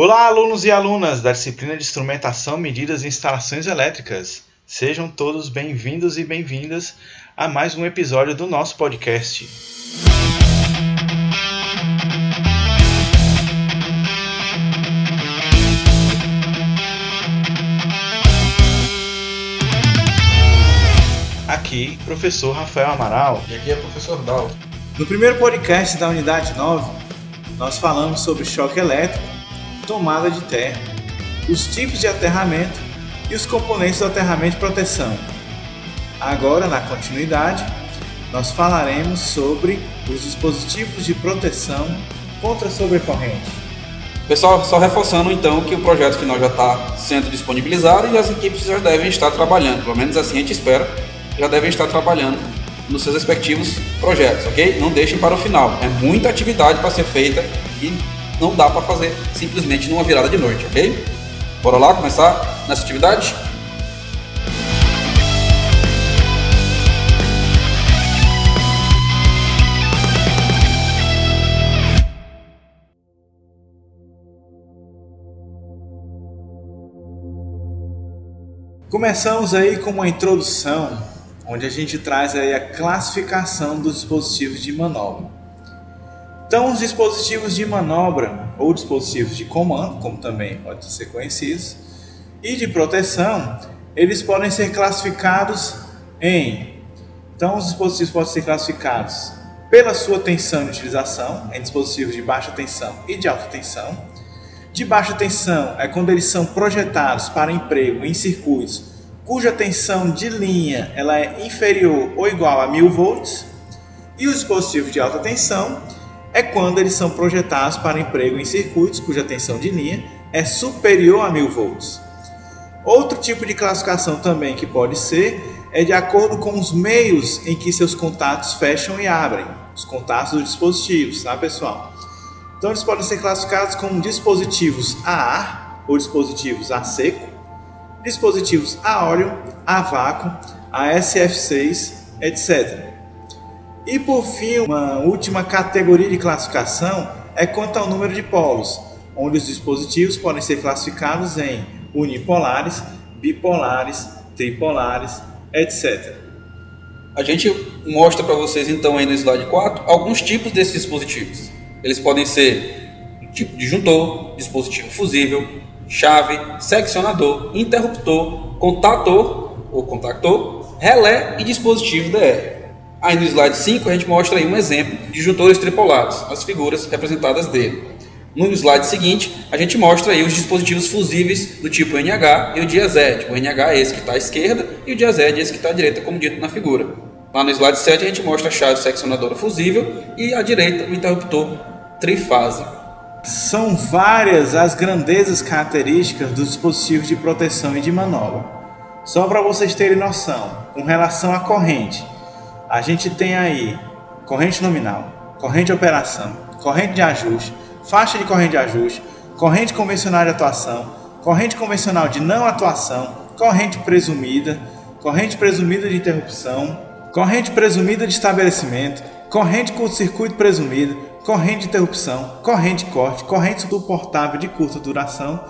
Olá, alunos e alunas da disciplina de Instrumentação, Medidas e Instalações Elétricas. Sejam todos bem-vindos e bem-vindas a mais um episódio do nosso podcast. Aqui, professor Rafael Amaral. E aqui é o professor Dal. No primeiro podcast da unidade 9, nós falamos sobre choque elétrico, tomada de terra, os tipos de aterramento e os componentes do aterramento de proteção. Agora, na continuidade, nós falaremos sobre os dispositivos de proteção contra sobrecorrente. Pessoal, só reforçando então que o projeto final já está sendo disponibilizado e as equipes já devem estar trabalhando, pelo menos assim a gente espera, já devem estar trabalhando nos seus respectivos projetos, ok? Não deixem para o final, é muita atividade para ser feita e não dá para fazer simplesmente numa virada de noite, ok? Bora lá começar nessa atividade? Começamos aí com uma introdução, onde a gente traz aí a classificação dos dispositivos de manobra. Então, os dispositivos de manobra ou dispositivos de comando, como também podem ser conhecidos, e de proteção, eles podem ser classificados em. Então, os dispositivos podem ser classificados pela sua tensão de utilização, em dispositivos de baixa tensão e de alta tensão de baixa tensão é quando eles são projetados para emprego em circuitos cuja tensão de linha ela é inferior ou igual a 1000 volts. E os dispositivos de alta tensão é quando eles são projetados para emprego em circuitos cuja tensão de linha é superior a 1000 volts. Outro tipo de classificação também que pode ser é de acordo com os meios em que seus contatos fecham e abrem, os contatos dos dispositivos, tá pessoal? Então eles podem ser classificados como dispositivos a ar ou dispositivos a seco, dispositivos a óleo, a vácuo, a SF6, etc. E por fim, uma última categoria de classificação é quanto ao número de polos, onde os dispositivos podem ser classificados em unipolares, bipolares, tripolares, etc. A gente mostra para vocês então aí no slide 4 alguns tipos desses dispositivos. Eles podem ser tipo disjuntor, dispositivo fusível, chave, seccionador, interruptor, contator ou contactor, relé e dispositivo DR. Aí no slide 5 a gente mostra aí um exemplo de disjuntores tripolados, as figuras representadas dele. No slide seguinte, a gente mostra aí os dispositivos fusíveis do tipo NH e o diazed. O NH é esse que está à esquerda e o diazed é esse que está à direita, como dito na figura. Lá no slide 7 a gente mostra a chave seccionadora fusível e à direita o interruptor trifásico. São várias as grandezas características dos dispositivos de proteção e de manobra. Só para vocês terem noção, com relação à corrente, a gente tem aí corrente nominal, corrente de operação, corrente de ajuste, faixa de corrente de ajuste, corrente convencional de atuação, corrente convencional de não atuação, corrente presumida, corrente presumida de interrupção, corrente presumida de estabelecimento, corrente curto-circuito presumida, corrente de interrupção, corrente corte, corrente suportável de curta duração,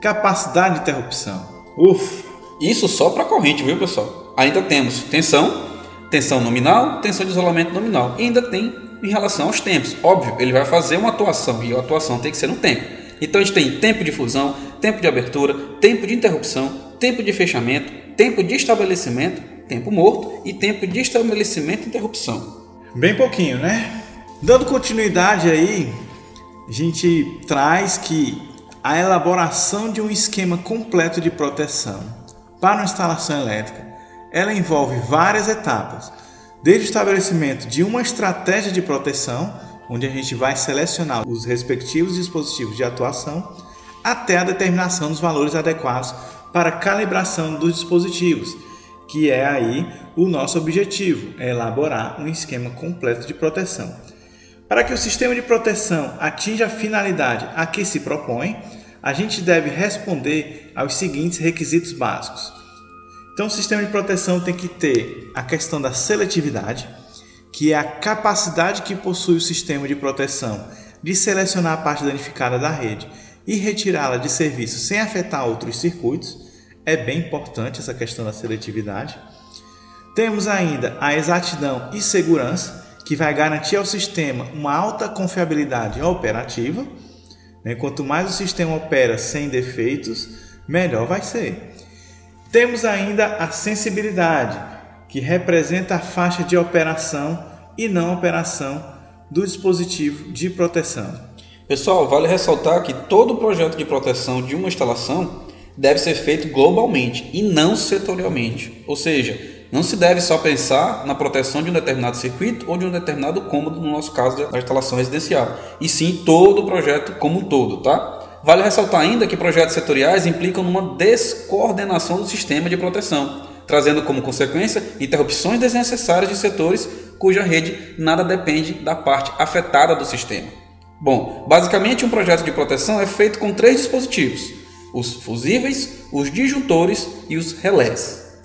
capacidade de interrupção. Uf, isso só para corrente, viu pessoal? Ainda temos tensão, tensão nominal, tensão de isolamento nominal. E ainda tem em relação aos tempos. Óbvio, ele vai fazer uma atuação e a atuação tem que ser no tempo. Então a gente tem tempo de fusão, tempo de abertura, tempo de interrupção, tempo de fechamento, tempo de estabelecimento, tempo morto e tempo de estabelecimento e interrupção. Bem pouquinho, né? Dando continuidade aí, a gente traz que a elaboração de um esquema completo de proteção para uma instalação elétrica, ela envolve várias etapas, desde o estabelecimento de uma estratégia de proteção, onde a gente vai selecionar os respectivos dispositivos de atuação, até a determinação dos valores adequados para calibração dos dispositivos que é aí o nosso objetivo, é elaborar um esquema completo de proteção. Para que o sistema de proteção atinja a finalidade a que se propõe, a gente deve responder aos seguintes requisitos básicos. Então, o sistema de proteção tem que ter a questão da seletividade, que é a capacidade que possui o sistema de proteção de selecionar a parte danificada da rede e retirá-la de serviço sem afetar outros circuitos. É bem importante essa questão da seletividade. Temos ainda a exatidão e segurança, que vai garantir ao sistema uma alta confiabilidade operativa. Né? Quanto mais o sistema opera sem defeitos, melhor vai ser. Temos ainda a sensibilidade, que representa a faixa de operação e não operação do dispositivo de proteção. Pessoal, vale ressaltar que todo projeto de proteção de uma instalação deve ser feito globalmente e não setorialmente. Ou seja, não se deve só pensar na proteção de um determinado circuito ou de um determinado cômodo, no nosso caso da instalação residencial, e sim todo o projeto como um todo, tá? Vale ressaltar ainda que projetos setoriais implicam numa descoordenação do sistema de proteção, trazendo como consequência interrupções desnecessárias de setores cuja rede nada depende da parte afetada do sistema. Bom, basicamente um projeto de proteção é feito com três dispositivos: os fusíveis, os disjuntores e os relés.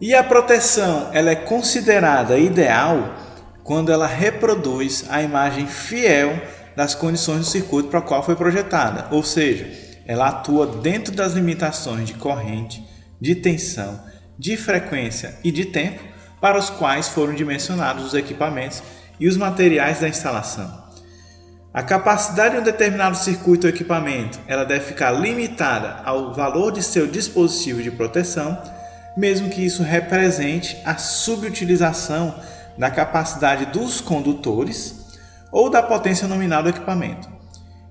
E a proteção ela é considerada ideal quando ela reproduz a imagem fiel das condições do circuito para o qual foi projetada, ou seja, ela atua dentro das limitações de corrente, de tensão, de frequência e de tempo para os quais foram dimensionados os equipamentos e os materiais da instalação. A capacidade de um determinado circuito ou equipamento ela deve ficar limitada ao valor de seu dispositivo de proteção mesmo que isso represente a subutilização da capacidade dos condutores ou da potência nominal do equipamento.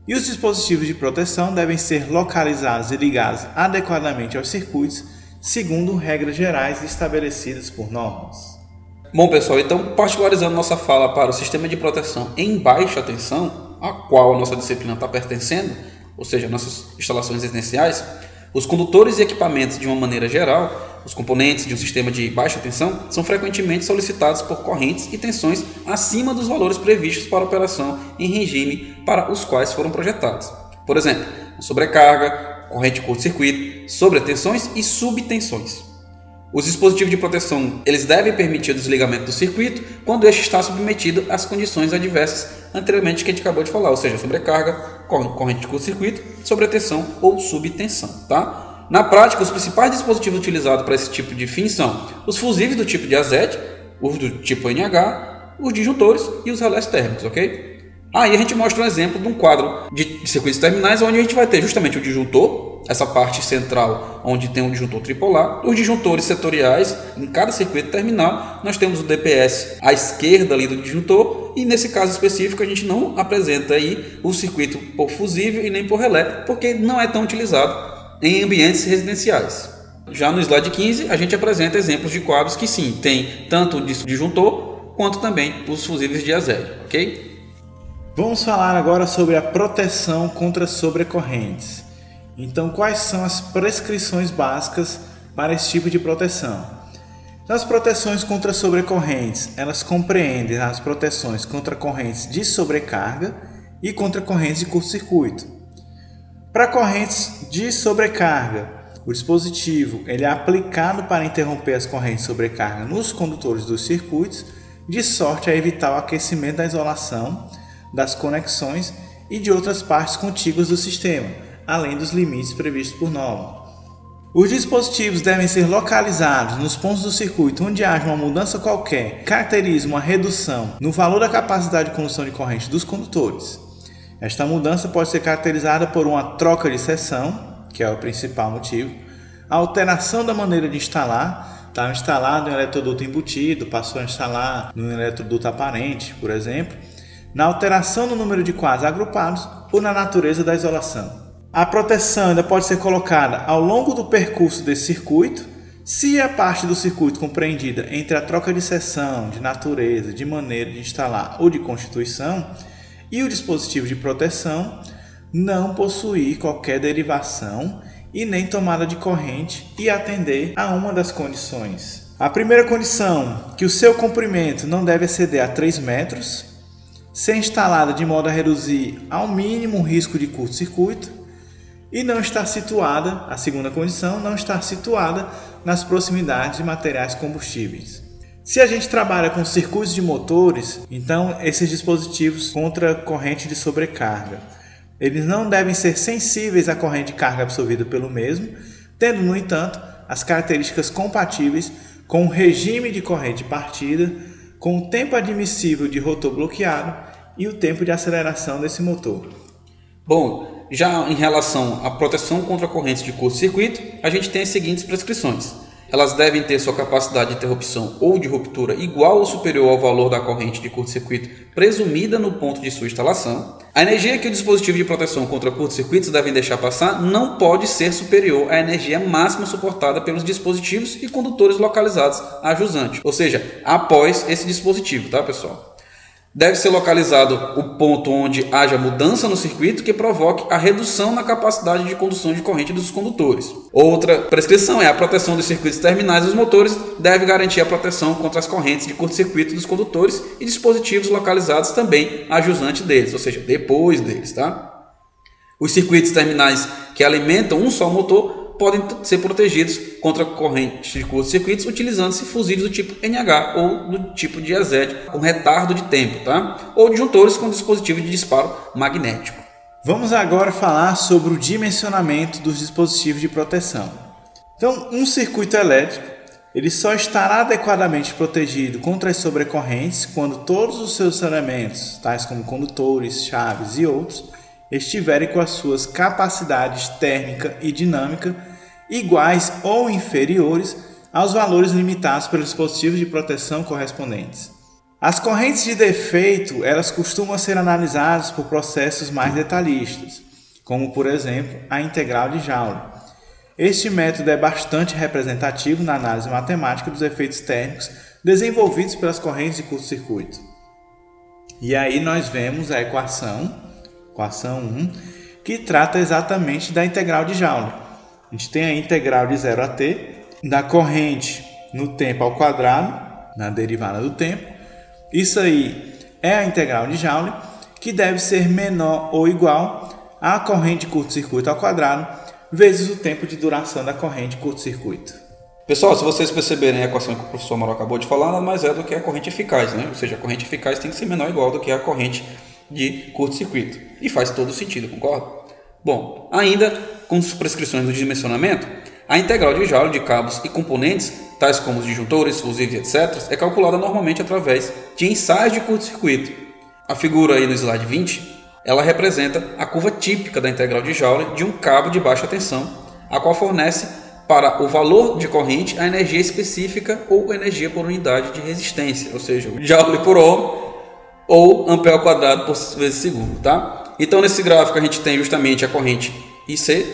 E os dispositivos de proteção devem ser localizados e ligados adequadamente aos circuitos, segundo regras gerais estabelecidas por normas. Bom, pessoal, então, particularizando nossa fala para o sistema de proteção em baixa tensão, a qual a nossa disciplina está pertencendo, ou seja, nossas instalações residenciais, os condutores e equipamentos, de uma maneira geral, os componentes de um sistema de baixa tensão são frequentemente solicitados por correntes e tensões acima dos valores previstos para operação em regime para os quais foram projetados. Por exemplo, sobrecarga, corrente de curto-circuito, sobretensões e subtensões. Os dispositivos de proteção eles devem permitir o desligamento do circuito quando este está submetido às condições adversas anteriormente que a gente acabou de falar, ou seja, sobrecarga, corrente de curto-circuito, sobretensão ou subtensão, tá? Na prática, os principais dispositivos utilizados para esse tipo de fim são os fusíveis do tipo de AZ, os do tipo NH, os disjuntores e os relés térmicos, ok? Aí a gente mostra um exemplo de um quadro de circuitos terminais onde a gente vai ter justamente o disjuntor, essa parte central onde tem um disjuntor tripolar, os disjuntores setoriais em cada circuito terminal, nós temos o DPS à esquerda ali do disjuntor e nesse caso específico a gente não apresenta aí o circuito por fusível e nem por relé, porque não é tão utilizado em ambientes residenciais. Já no slide 15, a gente apresenta exemplos de quadros que sim, tem tanto o disjuntor quanto também os fusíveis de azélio, ok? Vamos falar agora sobre a proteção contra sobrecorrentes. Então, quais são as prescrições básicas para esse tipo de proteção? As proteções contra sobrecorrentes, elas compreendem as proteções contra correntes de sobrecarga e contra correntes de curto-circuito. Para correntes de sobrecarga, o dispositivo ele é aplicado para interromper as correntes de sobrecarga nos condutores dos circuitos, de sorte a evitar o aquecimento da isolação, das conexões e de outras partes contíguas do sistema, além dos limites previstos por norma. Os dispositivos devem ser localizados nos pontos do circuito onde haja uma mudança qualquer que caracterize uma redução no valor da capacidade de condução de corrente dos condutores. Esta mudança pode ser caracterizada por uma troca de seção, que é o principal motivo, a alteração da maneira de instalar, estava tá instalado em um eletroduto embutido, passou a instalar no eletroduto aparente, por exemplo, na alteração do número de quadros agrupados ou na natureza da isolação. A proteção ainda pode ser colocada ao longo do percurso desse circuito, se a parte do circuito compreendida entre a troca de seção, de natureza, de maneira de instalar ou de constituição e o dispositivo de proteção não possuir qualquer derivação e nem tomada de corrente e atender a uma das condições. A primeira condição, que o seu comprimento não deve exceder a 3 metros, ser instalada de modo a reduzir ao mínimo o risco de curto-circuito e não estar situada, a segunda condição, não estar situada nas proximidades de materiais combustíveis. Se a gente trabalha com circuitos de motores, então esses dispositivos contra corrente de sobrecarga. eles não devem ser sensíveis à corrente de carga absorvida pelo mesmo, tendo, no entanto, as características compatíveis com o regime de corrente partida, com o tempo admissível de rotor bloqueado e o tempo de aceleração desse motor. Bom, já em relação à proteção contra correntes de curto-circuito, a gente tem as seguintes prescrições. Elas devem ter sua capacidade de interrupção ou de ruptura igual ou superior ao valor da corrente de curto-circuito presumida no ponto de sua instalação. A energia que o dispositivo de proteção contra curto-circuitos deve deixar passar não pode ser superior à energia máxima suportada pelos dispositivos e condutores localizados a jusante, ou seja, após esse dispositivo, tá, pessoal? Deve ser localizado o ponto onde haja mudança no circuito que provoque a redução na capacidade de condução de corrente dos condutores. Outra prescrição é a proteção dos circuitos terminais dos motores, deve garantir a proteção contra as correntes de curto-circuito dos condutores e dispositivos localizados também a jusante deles, ou seja, depois deles, tá? Os circuitos terminais que alimentam um só motor podem ser protegidos contra correntes de curto-circuitos utilizando-se fusíveis do tipo NH ou do tipo de EZ com retardo de tempo, tá? ou disjuntores com dispositivo de disparo magnético. Vamos agora falar sobre o dimensionamento dos dispositivos de proteção. Então, um circuito elétrico ele só estará adequadamente protegido contra as sobrecorrentes quando todos os seus elementos, tais como condutores, chaves e outros, estiverem com as suas capacidades térmica e dinâmica iguais ou inferiores aos valores limitados pelos dispositivos de proteção correspondentes. As correntes de defeito, elas costumam ser analisadas por processos mais detalhistas, como por exemplo a integral de Joule. Este método é bastante representativo na análise matemática dos efeitos térmicos desenvolvidos pelas correntes de curto-circuito. E aí nós vemos a equação, equação 1, que trata exatamente da integral de Joule. A gente tem a integral de 0 a t da corrente no tempo ao quadrado, na derivada do tempo. Isso aí é a integral de Joule, que deve ser menor ou igual à corrente de curto-circuito ao quadrado, vezes o tempo de duração da corrente de curto-circuito. Pessoal, se vocês perceberem a equação que o professor Amaral acabou de falar, nada mais é do que a corrente eficaz, né? Ou seja, a corrente eficaz tem que ser menor ou igual do que a corrente de curto-circuito. E faz todo sentido, concorda? Bom, ainda com as prescrições do dimensionamento, a integral de Joule de cabos e componentes, tais como os disjuntores, fusíveis, etc., é calculada normalmente através de ensaios de curto-circuito. A figura aí no slide 20, ela representa a curva típica da integral de Joule de um cabo de baixa tensão, a qual fornece para o valor de corrente a energia específica ou energia por unidade de resistência, ou seja, Joule por ohm ou ampere ao quadrado por vezes segundo, tá? Então nesse gráfico a gente tem justamente a corrente IC,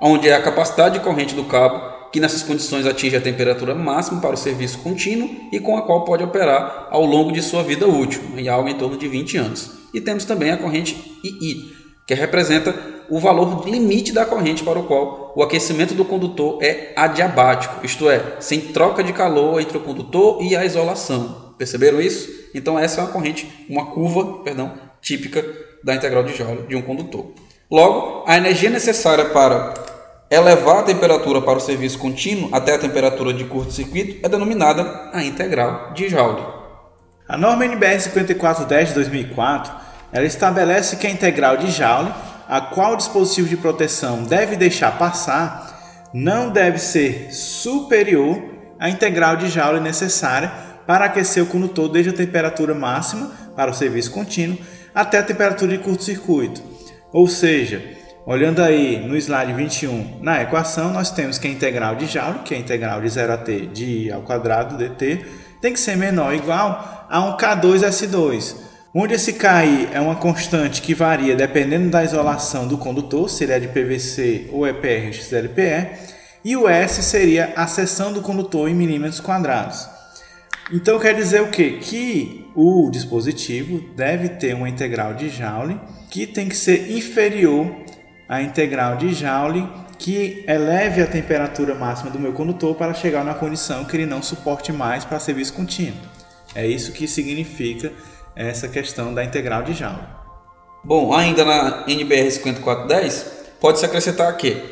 onde é a capacidade de corrente do cabo que nessas condições atinge a temperatura máxima para o serviço contínuo e com a qual pode operar ao longo de sua vida útil, em algo em torno de 20 anos. E temos também a corrente II, que representa o valor limite da corrente para o qual o aquecimento do condutor é adiabático, isto é, sem troca de calor entre o condutor e a isolação. Perceberam isso? Então essa é uma corrente, uma curva, perdão, típica da integral de Joule de um condutor. Logo, a energia necessária para elevar a temperatura para o serviço contínuo até a temperatura de curto-circuito é denominada a integral de Joule. A norma NBR 5410 de 2004 ela estabelece que a integral de Joule, a qual o dispositivo de proteção deve deixar passar, não deve ser superior à integral de Joule necessária para aquecer o condutor desde a temperatura máxima para o serviço contínuo até a temperatura de curto-circuito ou seja, olhando aí no slide 21, na equação nós temos que a integral de Joule, que é a integral de 0 a t de i ao quadrado dt, tem que ser menor ou igual a um K2S2, onde esse Ki é uma constante que varia dependendo da isolação do condutor, se ele é de PVC ou EPR XLPE, e o S seria a seção do condutor em milímetros quadrados. Então quer dizer o quê? Que o dispositivo deve ter uma integral de Joule que tem que ser inferior à integral de Joule que eleve a temperatura máxima do meu condutor para chegar na condição que ele não suporte mais para serviço contínuo. É isso que significa essa questão da integral de Joule. Bom, ainda na NBR 5410, pode-se acrescentar que,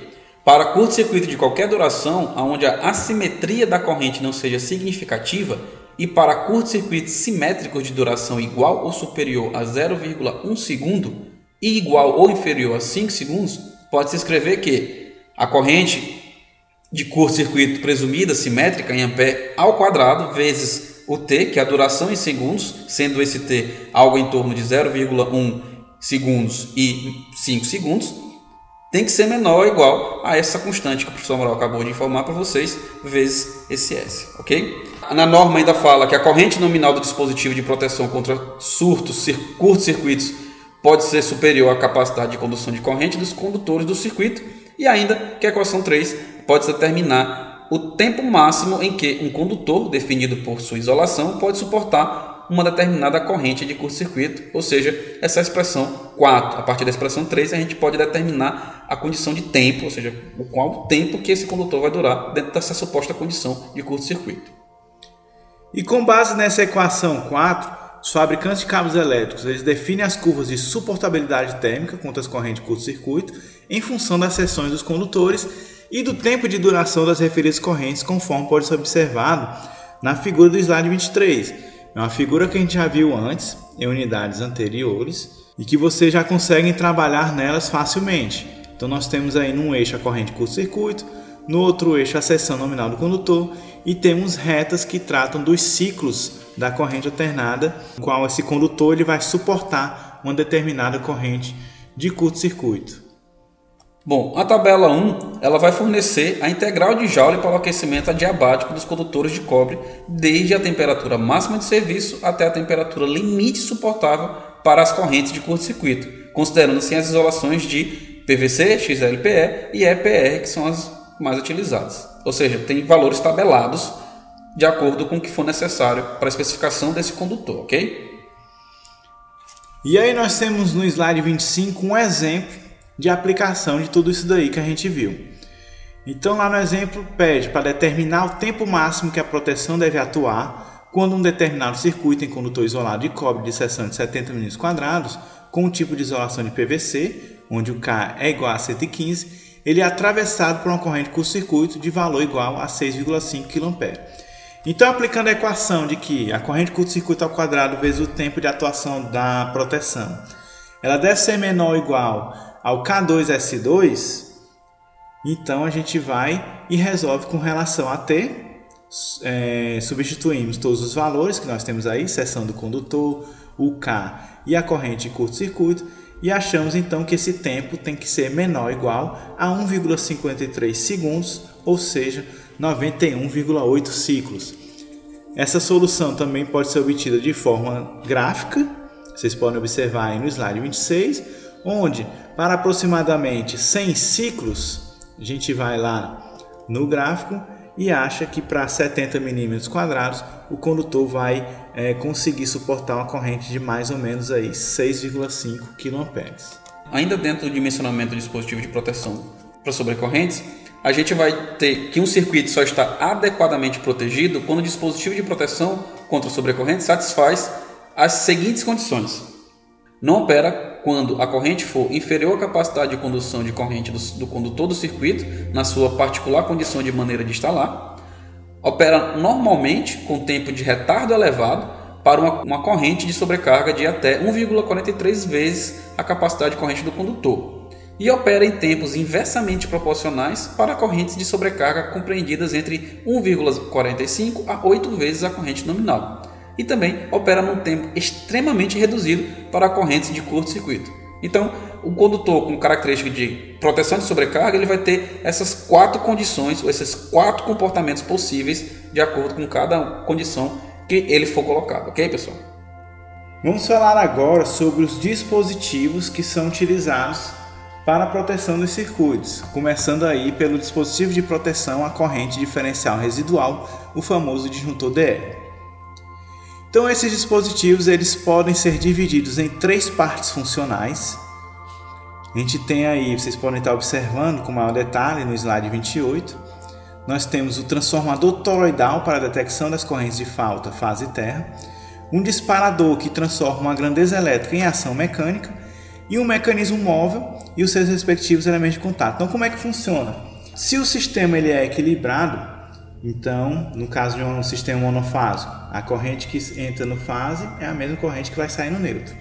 para curto-circuito de qualquer duração, onde a assimetria da corrente não seja significativa, e para curto-circuitos simétricos de duração igual ou superior a 0,1 segundo, igual ou inferior a 5 segundos, pode-se escrever que a corrente de curto-circuito presumida simétrica em ampere ao quadrado vezes o t, que é a duração em segundos, sendo esse t algo em torno de 0,1 segundos e 5 segundos, tem que ser menor ou igual a essa constante que o professor Moral acabou de informar para vocês, vezes esse S, ok? Na norma ainda fala que a corrente nominal do dispositivo de proteção contra surtos, curtos-circuitos, pode ser superior à capacidade de condução de corrente dos condutores do circuito, e ainda que a equação 3 pode determinar o tempo máximo em que um condutor, definido por sua isolação, pode suportar uma determinada corrente de curto-circuito, ou seja, essa expressão 4. A partir da expressão 3, a gente pode determinar a condição de tempo, ou seja, o qual tempo que esse condutor vai durar dentro dessa suposta condição de curto-circuito. E com base nessa equação 4, os fabricantes de cabos elétricos eles definem as curvas de suportabilidade térmica contra as correntes curto-circuito em função das seções dos condutores e do tempo de duração das referidas correntes, conforme pode ser observado na figura do slide 23 é uma figura que a gente já viu antes em unidades anteriores e que vocês já conseguem trabalhar nelas facilmente. Então nós temos aí num eixo a corrente curto-circuito, no outro eixo a seção nominal do condutor e temos retas que tratam dos ciclos da corrente alternada, qual esse condutor ele vai suportar uma determinada corrente de curto-circuito. Bom, a tabela 1 ela vai fornecer a integral de Joule para o aquecimento adiabático dos condutores de cobre, desde a temperatura máxima de serviço até a temperatura limite suportável para as correntes de curto-circuito, considerando-se as isolações de PVC, XLPE e EPR, que são as mais utilizadas. Ou seja, tem valores tabelados de acordo com o que for necessário para a especificação desse condutor, ok? E aí nós temos no slide 25 um exemplo de aplicação de tudo isso daí que a gente viu. Então, lá no exemplo, pede para determinar o tempo máximo que a proteção deve atuar quando um determinado circuito em condutor isolado de cobre de seção de 70 mm com o tipo de isolação de PVC, onde o K é igual a 115, ele é atravessado por uma corrente curto-circuito de valor igual a 6,5 kA. Então, aplicando a equação de que a corrente curto-circuito ao quadrado vezes o tempo de atuação da proteção, ela deve ser menor ou igual ao K2S2, então a gente vai e resolve com relação a T. É, substituímos todos os valores que nós temos aí, seção do condutor, o K e a corrente de curto-circuito, e achamos então que esse tempo tem que ser menor ou igual a 1,53 segundos, ou seja, 91,8 ciclos. Essa solução também pode ser obtida de forma gráfica, vocês podem observar aí no slide 26, onde para aproximadamente 100 ciclos, a gente vai lá no gráfico e acha que para 70 milímetros quadrados o condutor vai é, conseguir suportar uma corrente de mais ou menos aí 6,5 kA. Ainda dentro do dimensionamento do dispositivo de proteção para sobrecorrentes, a gente vai ter que um circuito só está adequadamente protegido quando o dispositivo de proteção contra sobrecorrente satisfaz as seguintes condições: não opera quando a corrente for inferior à capacidade de condução de corrente do, do condutor do circuito, na sua particular condição de maneira de instalar, opera normalmente com tempo de retardo elevado para uma, uma corrente de sobrecarga de até 1,43 vezes a capacidade de corrente do condutor. E opera em tempos inversamente proporcionais para correntes de sobrecarga compreendidas entre 1,45 a 8 vezes a corrente nominal e também opera num tempo extremamente reduzido para correntes de curto-circuito. Então, o condutor com característica de proteção de sobrecarga, ele vai ter essas quatro condições, ou esses quatro comportamentos possíveis de acordo com cada condição que ele for colocado, ok, pessoal? Vamos falar agora sobre os dispositivos que são utilizados para a proteção dos circuitos, começando aí pelo dispositivo de proteção à corrente diferencial residual, o famoso disjuntor DR. Então esses dispositivos eles podem ser divididos em três partes funcionais. A gente tem aí, vocês podem estar observando com maior detalhe no slide 28, nós temos o transformador toroidal para a detecção das correntes de falta, fase terra, um disparador que transforma uma grandeza elétrica em ação mecânica e um mecanismo móvel e os seus respectivos elementos de contato. Então como é que funciona? Se o sistema ele é equilibrado, então, no caso de um sistema monofásico, a corrente que entra no fase é a mesma corrente que vai sair no neutro.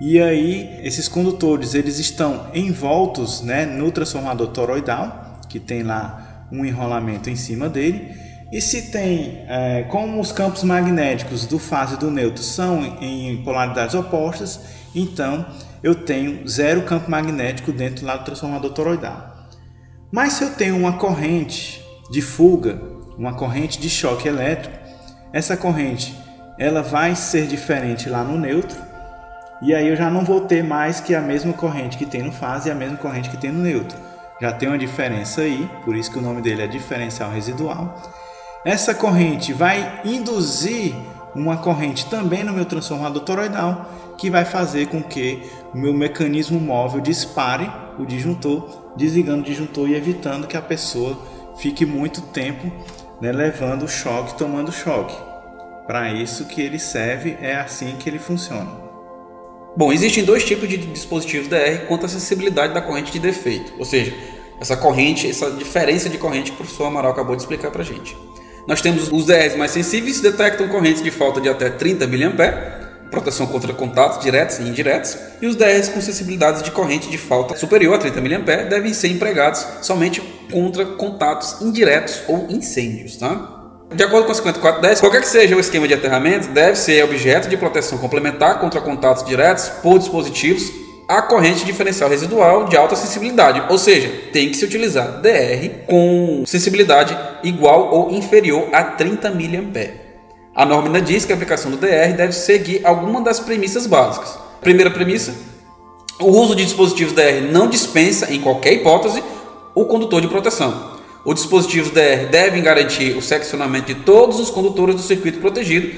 E aí esses condutores eles estão envoltos né, no transformador toroidal, que tem lá um enrolamento em cima dele. E se tem, é, como os campos magnéticos do fase e do neutro são em polaridades opostas, então eu tenho zero campo magnético dentro lá do transformador toroidal. Mas se eu tenho uma corrente de fuga, uma corrente de choque elétrico, essa corrente ela vai ser diferente lá no neutro, e aí eu já não vou ter mais que a mesma corrente que tem no fase e a mesma corrente que tem no neutro. Já tem uma diferença aí, por isso que o nome dele é diferencial residual. Essa corrente vai induzir uma corrente também no meu transformador toroidal, que vai fazer com que o meu mecanismo móvel dispare o disjuntor, desligando o disjuntor e evitando que a pessoa fique muito tempo né, levando choque, tomando choque. Para isso que ele serve, é assim que ele funciona. Bom, existem dois tipos de dispositivos DR quanto à sensibilidade da corrente de defeito, ou seja, essa corrente, essa diferença de corrente que o professor Amaral acabou de explicar para a gente. Nós temos os DRs mais sensíveis, detectam correntes de falta de até 30 mA, proteção contra contatos diretos e indiretos, e os DRs com sensibilidades de corrente de falta superior a 30 mA devem ser empregados somente contra contatos indiretos ou incêndios. Tá? De acordo com a 5410, qualquer que seja o esquema de aterramento, deve ser objeto de proteção complementar contra contatos diretos por dispositivos a corrente diferencial residual de alta sensibilidade, ou seja, tem que se utilizar DR com sensibilidade igual ou inferior a 30 mA. A norma ainda diz que a aplicação do DR deve seguir alguma das premissas básicas. Primeira premissa: o uso de dispositivos DR não dispensa, em qualquer hipótese, o condutor de proteção. Os dispositivos DR devem garantir o seccionamento de todos os condutores do circuito protegido.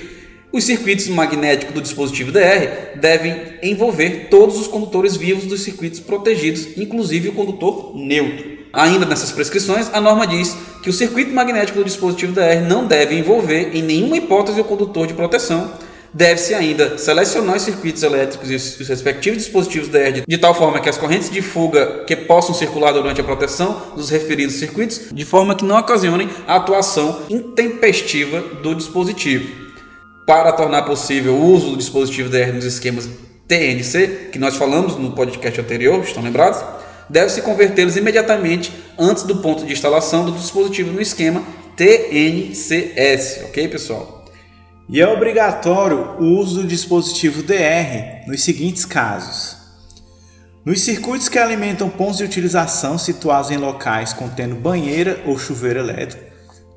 Os circuitos magnéticos do dispositivo DR devem envolver todos os condutores vivos dos circuitos protegidos, inclusive o condutor neutro. Ainda nessas prescrições, a norma diz que o circuito magnético do dispositivo DR não deve envolver em nenhuma hipótese o condutor de proteção. Deve-se ainda selecionar os circuitos elétricos e os respectivos dispositivos DR de tal forma que as correntes de fuga que possam circular durante a proteção dos referidos circuitos, de forma que não ocasionem a atuação intempestiva do dispositivo. Para tornar possível o uso do dispositivo DR nos esquemas TNC, que nós falamos no podcast anterior, estão lembrados? Deve-se convertê-los imediatamente antes do ponto de instalação do dispositivo no esquema TNCS, ok pessoal? E é obrigatório o uso do dispositivo DR nos seguintes casos. Nos circuitos que alimentam pontos de utilização situados em locais contendo banheira ou chuveiro elétrico,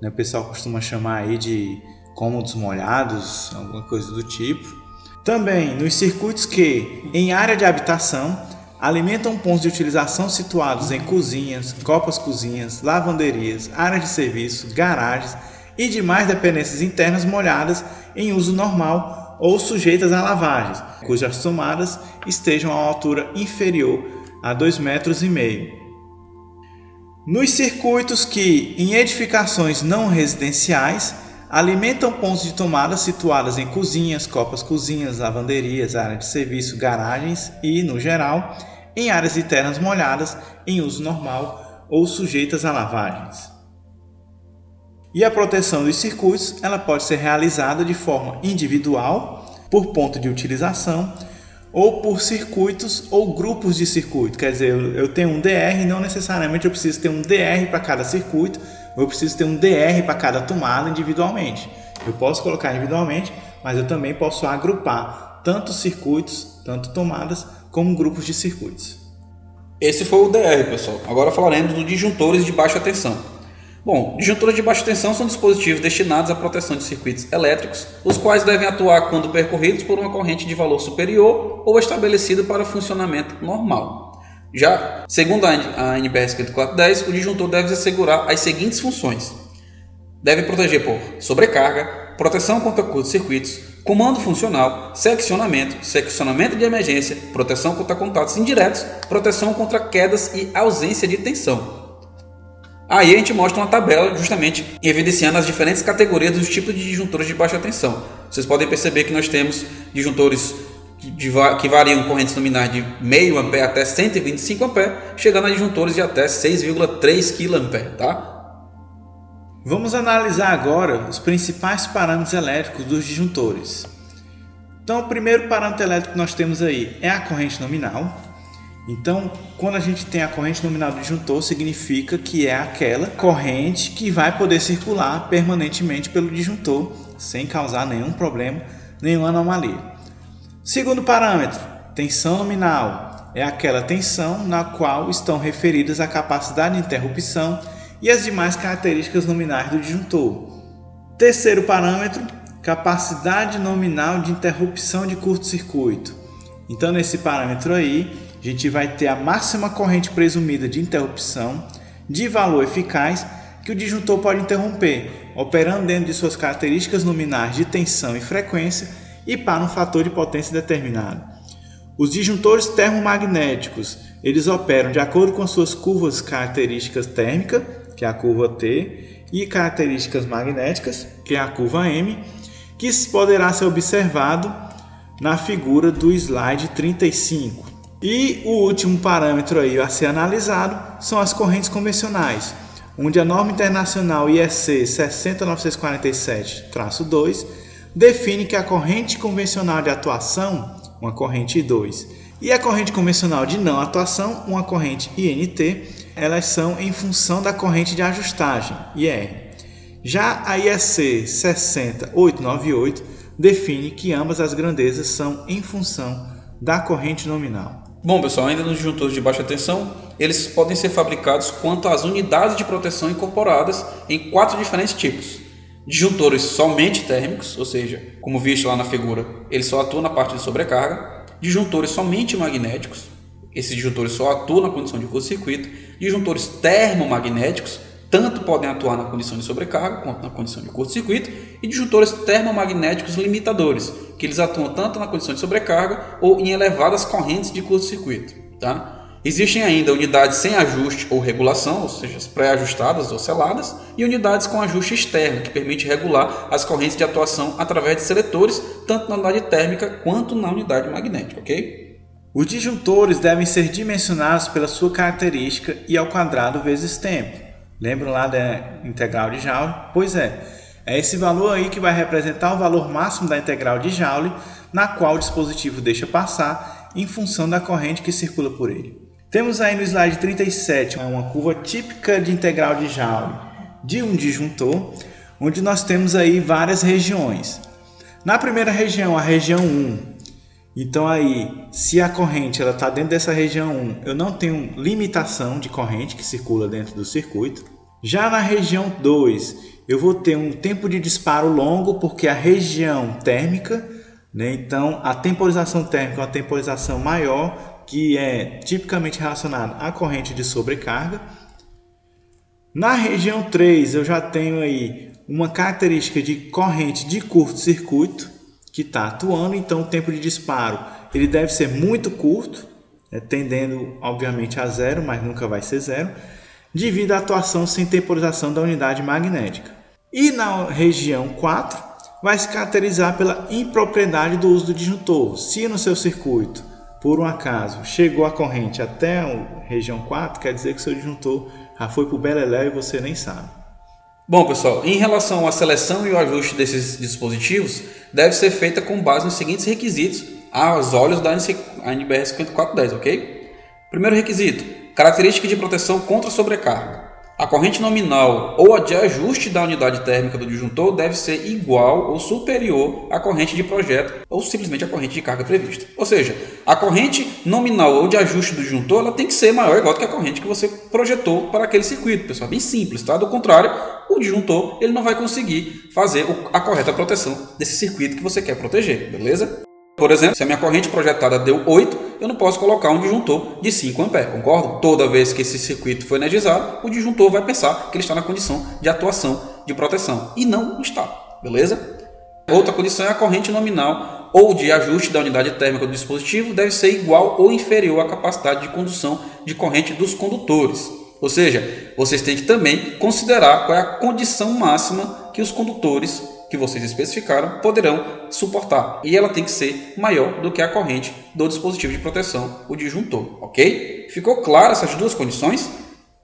né, o pessoal costuma chamar aí de cômodos molhados, alguma coisa do tipo. Também nos circuitos que, em área de habitação, alimentam pontos de utilização situados em cozinhas, copas cozinhas, lavanderias, áreas de serviço, garagens e demais dependências internas molhadas em uso normal ou sujeitas a lavagens, cujas tomadas estejam a altura inferior a 2,5 metros. e meio. Nos circuitos que, em edificações não residenciais, alimentam pontos de tomada situadas em cozinhas, copas cozinhas, lavanderias, área de serviço, garagens e, no geral, em áreas internas molhadas em uso normal ou sujeitas a lavagens. E a proteção dos circuitos ela pode ser realizada de forma individual, por ponto de utilização, ou por circuitos ou grupos de circuito. Quer dizer, eu tenho um DR não necessariamente eu preciso ter um DR para cada circuito, eu preciso ter um DR para cada tomada individualmente. Eu posso colocar individualmente, mas eu também posso agrupar tanto circuitos, tanto tomadas, como grupos de circuitos. Esse foi o DR, pessoal. Agora falaremos dos disjuntores de baixa tensão. Bom, disjuntores de baixa tensão são dispositivos destinados à proteção de circuitos elétricos, os quais devem atuar quando percorridos por uma corrente de valor superior ou estabelecida para funcionamento normal. Já, segundo a NBS 5410, o disjuntor deve assegurar as seguintes funções: deve proteger por sobrecarga, proteção contra curtos-circuitos, comando funcional, seccionamento, seccionamento de emergência, proteção contra contatos indiretos, proteção contra quedas e ausência de tensão. Aí a gente mostra uma tabela justamente evidenciando as diferentes categorias dos tipos de disjuntores de baixa tensão. Vocês podem perceber que nós temos disjuntores que variam correntes nominais de meio ampere até 125 ampere, chegando a disjuntores de até 6,3 kA, tá? Vamos analisar agora os principais parâmetros elétricos dos disjuntores. Então, o primeiro parâmetro elétrico que nós temos aí é a corrente nominal. Então, quando a gente tem a corrente nominal do disjuntor, significa que é aquela corrente que vai poder circular permanentemente pelo disjuntor sem causar nenhum problema, nenhuma anomalia. Segundo parâmetro, tensão nominal é aquela tensão na qual estão referidas a capacidade de interrupção e as demais características nominais do disjuntor. Terceiro parâmetro, capacidade nominal de interrupção de curto-circuito. Então, nesse parâmetro aí, a gente vai ter a máxima corrente presumida de interrupção de valor eficaz que o disjuntor pode interromper, operando dentro de suas características nominais de tensão e frequência e para um fator de potência determinado. Os disjuntores termomagnéticos, eles operam de acordo com suas curvas características térmicas, que é a curva T, e características magnéticas, que é a curva M, que poderá ser observado na figura do slide 35. E o último parâmetro aí a ser analisado são as correntes convencionais, onde a norma internacional IEC 60947-2 define que a corrente convencional de atuação, uma corrente I2, e a corrente convencional de não atuação, uma corrente INT, elas são em função da corrente de ajustagem, IR. Já a IEC 60898 define que ambas as grandezas são em função da corrente nominal. Bom, pessoal, ainda nos disjuntores de baixa tensão, eles podem ser fabricados quanto às unidades de proteção incorporadas em quatro diferentes tipos. Disjuntores somente térmicos, ou seja, como visto lá na figura, eles só atuam na parte de sobrecarga. Disjuntores somente magnéticos, esses disjuntores só atuam na condição de curto-circuito. Disjuntores termomagnéticos, tanto podem atuar na condição de sobrecarga quanto na condição de curto-circuito, e disjuntores termomagnéticos limitadores, que eles atuam tanto na condição de sobrecarga ou em elevadas correntes de curto-circuito. Tá? Existem ainda unidades sem ajuste ou regulação, ou seja, pré-ajustadas ou seladas, e unidades com ajuste externo, que permite regular as correntes de atuação através de seletores, tanto na unidade térmica quanto na unidade magnética, ok? Os disjuntores devem ser dimensionados pela sua característica e ao quadrado vezes tempo. Lembram lá da integral de Joule? Pois é, é esse valor aí que vai representar o valor máximo da integral de Joule, na qual o dispositivo deixa passar em função da corrente que circula por ele. Temos aí no slide 37 uma curva típica de integral de Joule de um disjuntor, onde nós temos aí várias regiões. Na primeira região, a região 1, então aí, se a corrente ela está dentro dessa região 1, eu não tenho limitação de corrente que circula dentro do circuito. Já na região 2, eu vou ter um tempo de disparo longo, porque a região térmica, né, então a temporização térmica é uma temporização maior, que é tipicamente relacionada à corrente de sobrecarga. Na região 3, eu já tenho aí uma característica de corrente de curto-circuito que está atuando, então o tempo de disparo ele deve ser muito curto, né, tendendo obviamente a zero, mas nunca vai ser zero devido à atuação sem temporização da unidade magnética. E na região 4, vai se caracterizar pela impropriedade do uso do disjuntor. Se no seu circuito, por um acaso, chegou a corrente até a região 4, quer dizer que seu disjuntor já foi para o beleléu e você nem sabe. Bom, pessoal, em relação à seleção e o ajuste desses dispositivos, deve ser feita com base nos seguintes requisitos aos olhos da ANBR 5410, ok? Primeiro requisito: Característica de proteção contra sobrecarga. A corrente nominal ou a de ajuste da unidade térmica do disjuntor deve ser igual ou superior à corrente de projeto ou simplesmente à corrente de carga prevista. Ou seja, a corrente nominal ou de ajuste do disjuntor ela tem que ser maior igual do que a corrente que você projetou para aquele circuito, pessoal. Bem simples, tá? Do contrário, o disjuntor ele não vai conseguir fazer a correta proteção desse circuito que você quer proteger, beleza? Por exemplo, se a minha corrente projetada deu 8, eu não posso colocar um disjuntor de 5 A, concordo? Toda vez que esse circuito for energizado, o disjuntor vai pensar que ele está na condição de atuação de proteção e não está, beleza? Outra condição é a corrente nominal ou de ajuste da unidade térmica do dispositivo deve ser igual ou inferior à capacidade de condução de corrente dos condutores. Ou seja, vocês têm que também considerar qual é a condição máxima que os condutores que vocês especificaram poderão suportar. E ela tem que ser maior do que a corrente do dispositivo de proteção, o disjuntor, ok? Ficou claro essas duas condições?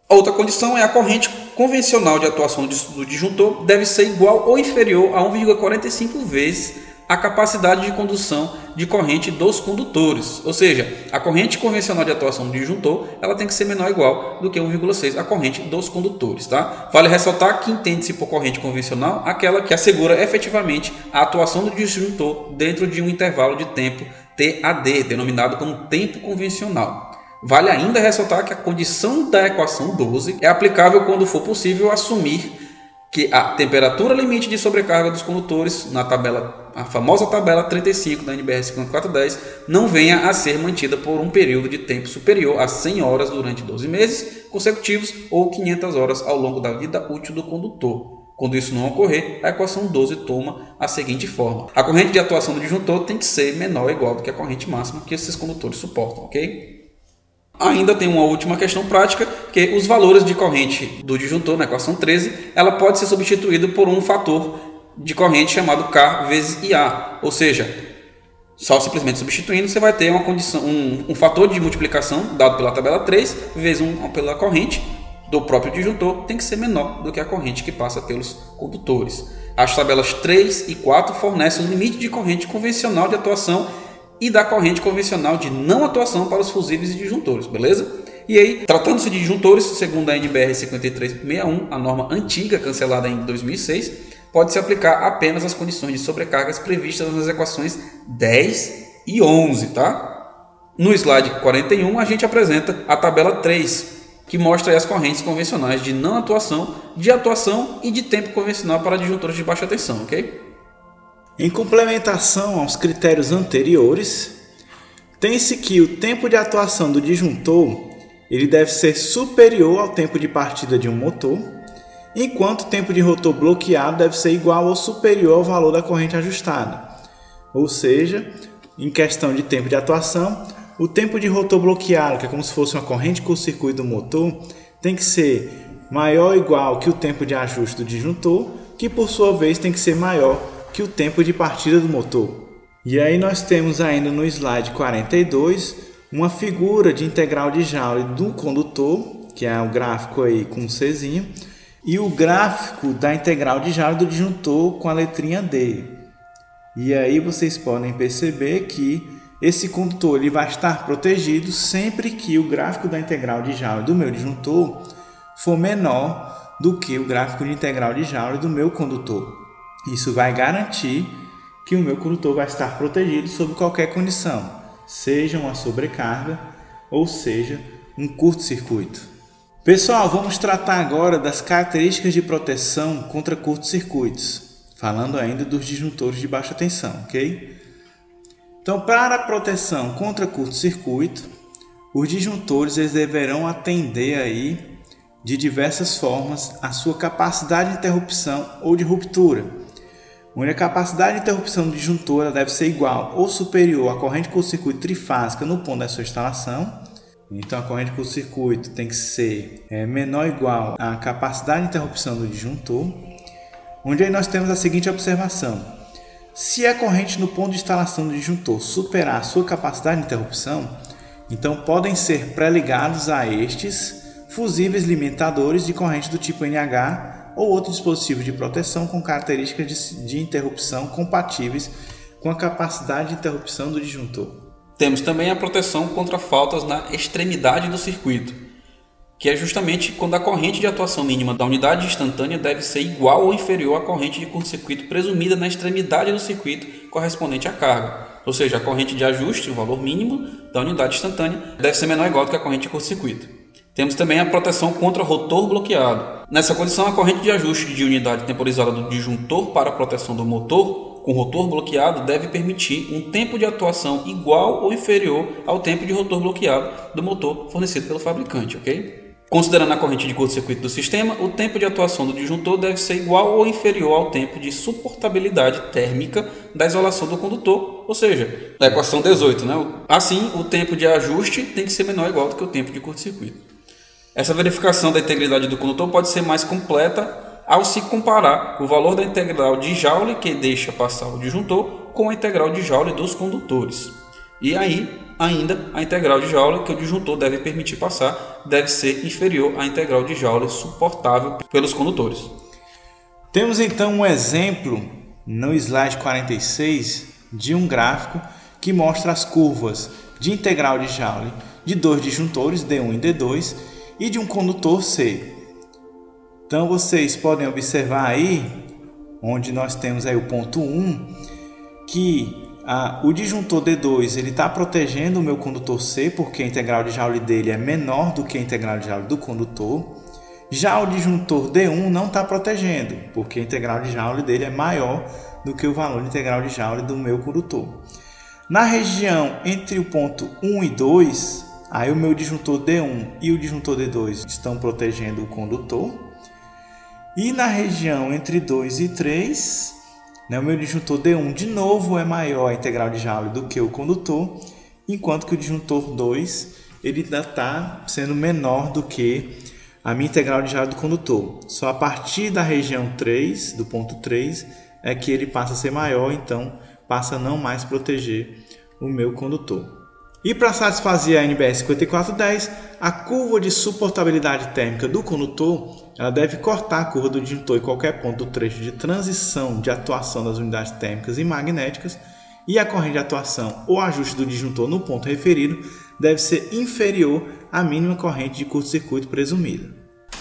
Outra condição é a corrente convencional de atuação do disjuntor deve ser igual ou inferior a 1,45 vezes a capacidade de condução de corrente dos condutores. Ou seja, a corrente convencional de atuação do disjuntor ela tem que ser menor ou igual do que 1,6 a corrente dos condutores. Tá? Vale ressaltar que entende-se por corrente convencional aquela que assegura efetivamente a atuação do disjuntor dentro de um intervalo de tempo TAD, denominado como tempo convencional. Vale ainda ressaltar que a condição da equação 12 é aplicável quando for possível assumir que a temperatura limite de sobrecarga dos condutores na tabela, a famosa tabela 35 da NBR 5410, não venha a ser mantida por um período de tempo superior a 100 horas durante 12 meses consecutivos ou 500 horas ao longo da vida útil do condutor. Quando isso não ocorrer, a equação 12 toma a seguinte forma: a corrente de atuação do disjuntor tem que ser menor ou igual do que a corrente máxima que esses condutores suportam, ok? Ainda tem uma última questão prática, que os valores de corrente do disjuntor, na equação 13, ela pode ser substituída por um fator de corrente chamado K vezes IA, ou seja, só simplesmente substituindo, você vai ter uma condição, um, um fator de multiplicação dado pela tabela 3 vezes um pela corrente do próprio disjuntor tem que ser menor do que a corrente que passa pelos condutores. As tabelas 3 e 4 fornecem o limite de corrente convencional de atuação e da corrente convencional de não atuação para os fusíveis e disjuntores, beleza? E aí, tratando-se de disjuntores, segundo a NBR 5361, a norma antiga cancelada em 2006, pode se aplicar apenas às condições de sobrecargas previstas nas equações 10 e 11, tá? No slide 41, a gente apresenta a tabela 3, que mostra as correntes convencionais de não atuação, de atuação e de tempo convencional para disjuntores de baixa tensão, ok? Em complementação aos critérios anteriores, tem-se que o tempo de atuação do disjuntor ele deve ser superior ao tempo de partida de um motor, enquanto o tempo de rotor bloqueado deve ser igual ou superior ao valor da corrente ajustada. Ou seja, em questão de tempo de atuação, o tempo de rotor bloqueado, que é como se fosse uma corrente com o circuito do motor, tem que ser maior ou igual que o tempo de ajuste do disjuntor, que por sua vez tem que ser maior que o tempo de partida do motor. E aí nós temos ainda no slide 42 uma figura de integral de Joule do condutor, que é o gráfico aí com um Czinho, e o gráfico da integral de Joule do disjuntor com a letrinha D. E aí vocês podem perceber que esse condutor ele vai estar protegido sempre que o gráfico da integral de Joule do meu disjuntor for menor do que o gráfico de integral de Joule do meu condutor. Isso vai garantir que o meu condutor vai estar protegido sob qualquer condição, seja uma sobrecarga ou seja um curto-circuito. Pessoal, vamos tratar agora das características de proteção contra curtos-circuitos, falando ainda dos disjuntores de baixa tensão, ok? Então, para a proteção contra curto-circuito, os disjuntores eles deverão atender aí de diversas formas a sua capacidade de interrupção ou de ruptura onde a capacidade de interrupção do disjuntor deve ser igual ou superior à corrente curto-circuito trifásica no ponto da sua instalação. Então, a corrente curto-circuito tem que ser é, menor ou igual à capacidade de interrupção do disjuntor, onde aí nós temos a seguinte observação. Se a corrente no ponto de instalação do disjuntor superar a sua capacidade de interrupção, então podem ser pré-ligados a estes fusíveis limitadores de corrente do tipo NH ou outro dispositivo de proteção com características de, de interrupção compatíveis com a capacidade de interrupção do disjuntor. Temos também a proteção contra faltas na extremidade do circuito, que é justamente quando a corrente de atuação mínima da unidade instantânea deve ser igual ou inferior à corrente de curto-circuito presumida na extremidade do circuito correspondente à carga. Ou seja, a corrente de ajuste, o valor mínimo da unidade instantânea, deve ser menor ou igual do que a corrente de curto-circuito. Temos também a proteção contra rotor bloqueado. Nessa condição, a corrente de ajuste de unidade temporizada do disjuntor para a proteção do motor com rotor bloqueado deve permitir um tempo de atuação igual ou inferior ao tempo de rotor bloqueado do motor fornecido pelo fabricante, ok? Considerando a corrente de curto-circuito do sistema, o tempo de atuação do disjuntor deve ser igual ou inferior ao tempo de suportabilidade térmica da isolação do condutor, ou seja, da equação 18. Né? Assim, o tempo de ajuste tem que ser menor ou igual do que o tempo de curto-circuito. Essa verificação da integridade do condutor pode ser mais completa ao se comparar o valor da integral de Joule que deixa passar o disjuntor com a integral de Joule dos condutores. E aí, ainda, a integral de Joule que o disjuntor deve permitir passar deve ser inferior à integral de Joule suportável pelos condutores. Temos então um exemplo no slide 46 de um gráfico que mostra as curvas de integral de Joule de dois disjuntores D1 e D2 e de um condutor C. Então vocês podem observar aí, onde nós temos aí o ponto 1, que ah, o disjuntor D2 ele está protegendo o meu condutor C, porque a integral de Joule dele é menor do que a integral de Joule do condutor. Já o disjuntor D1 não está protegendo, porque a integral de Joule dele é maior do que o valor integral de Joule do meu condutor. Na região entre o ponto 1 e 2, aí o meu disjuntor D1 e o disjuntor D2 estão protegendo o condutor. E na região entre 2 e 3, né, o meu disjuntor D1 de novo é maior a integral de Joule do que o condutor, enquanto que o disjuntor 2 ele ainda está sendo menor do que a minha integral de Joule do condutor. Só a partir da região 3, do ponto 3, é que ele passa a ser maior, então passa a não mais proteger o meu condutor. E para satisfazer a NBS 5410, a curva de suportabilidade térmica do condutor ela deve cortar a curva do disjuntor em qualquer ponto do trecho de transição de atuação das unidades térmicas e magnéticas e a corrente de atuação ou ajuste do disjuntor no ponto referido deve ser inferior à mínima corrente de curto-circuito presumida.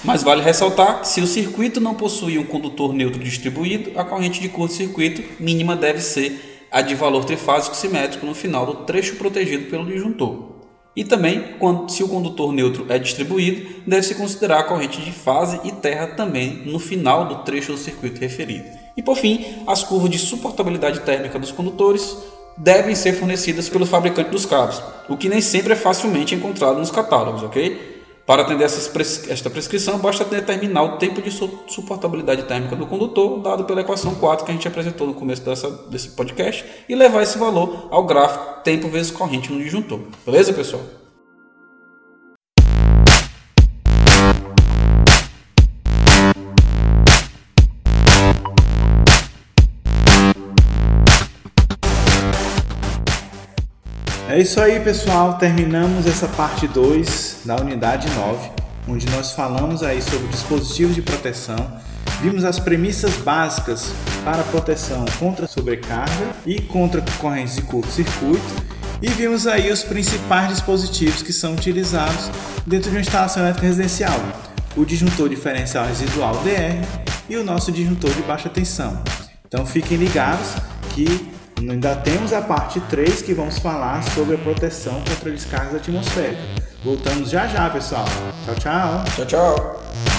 Mas vale ressaltar que se o circuito não possui um condutor neutro distribuído, a corrente de curto-circuito mínima deve ser a de valor trifásico simétrico no final do trecho protegido pelo disjuntor. E também, quando, se o condutor neutro é distribuído, deve-se considerar a corrente de fase e terra também no final do trecho do circuito referido. E por fim, as curvas de suportabilidade térmica dos condutores devem ser fornecidas pelo fabricante dos cabos, o que nem sempre é facilmente encontrado nos catálogos, ok? Para atender esta prescrição, basta determinar o tempo de suportabilidade térmica do condutor, dado pela equação 4 que a gente apresentou no começo dessa, desse podcast, e levar esse valor ao gráfico tempo vezes corrente no disjuntor. Beleza, pessoal? É isso aí, pessoal. Terminamos essa parte 2 da unidade 9, onde nós falamos aí sobre dispositivos de proteção, vimos as premissas básicas para proteção contra sobrecarga e contra correntes de curto-circuito e vimos aí os principais dispositivos que são utilizados dentro de uma instalação elétrica residencial, o disjuntor diferencial residual DR e o nosso disjuntor de baixa tensão. Então fiquem ligados que Ainda temos a parte 3 que vamos falar sobre a proteção contra descargas atmosféricas. Voltamos já já, pessoal. Tchau, tchau. Tchau, tchau.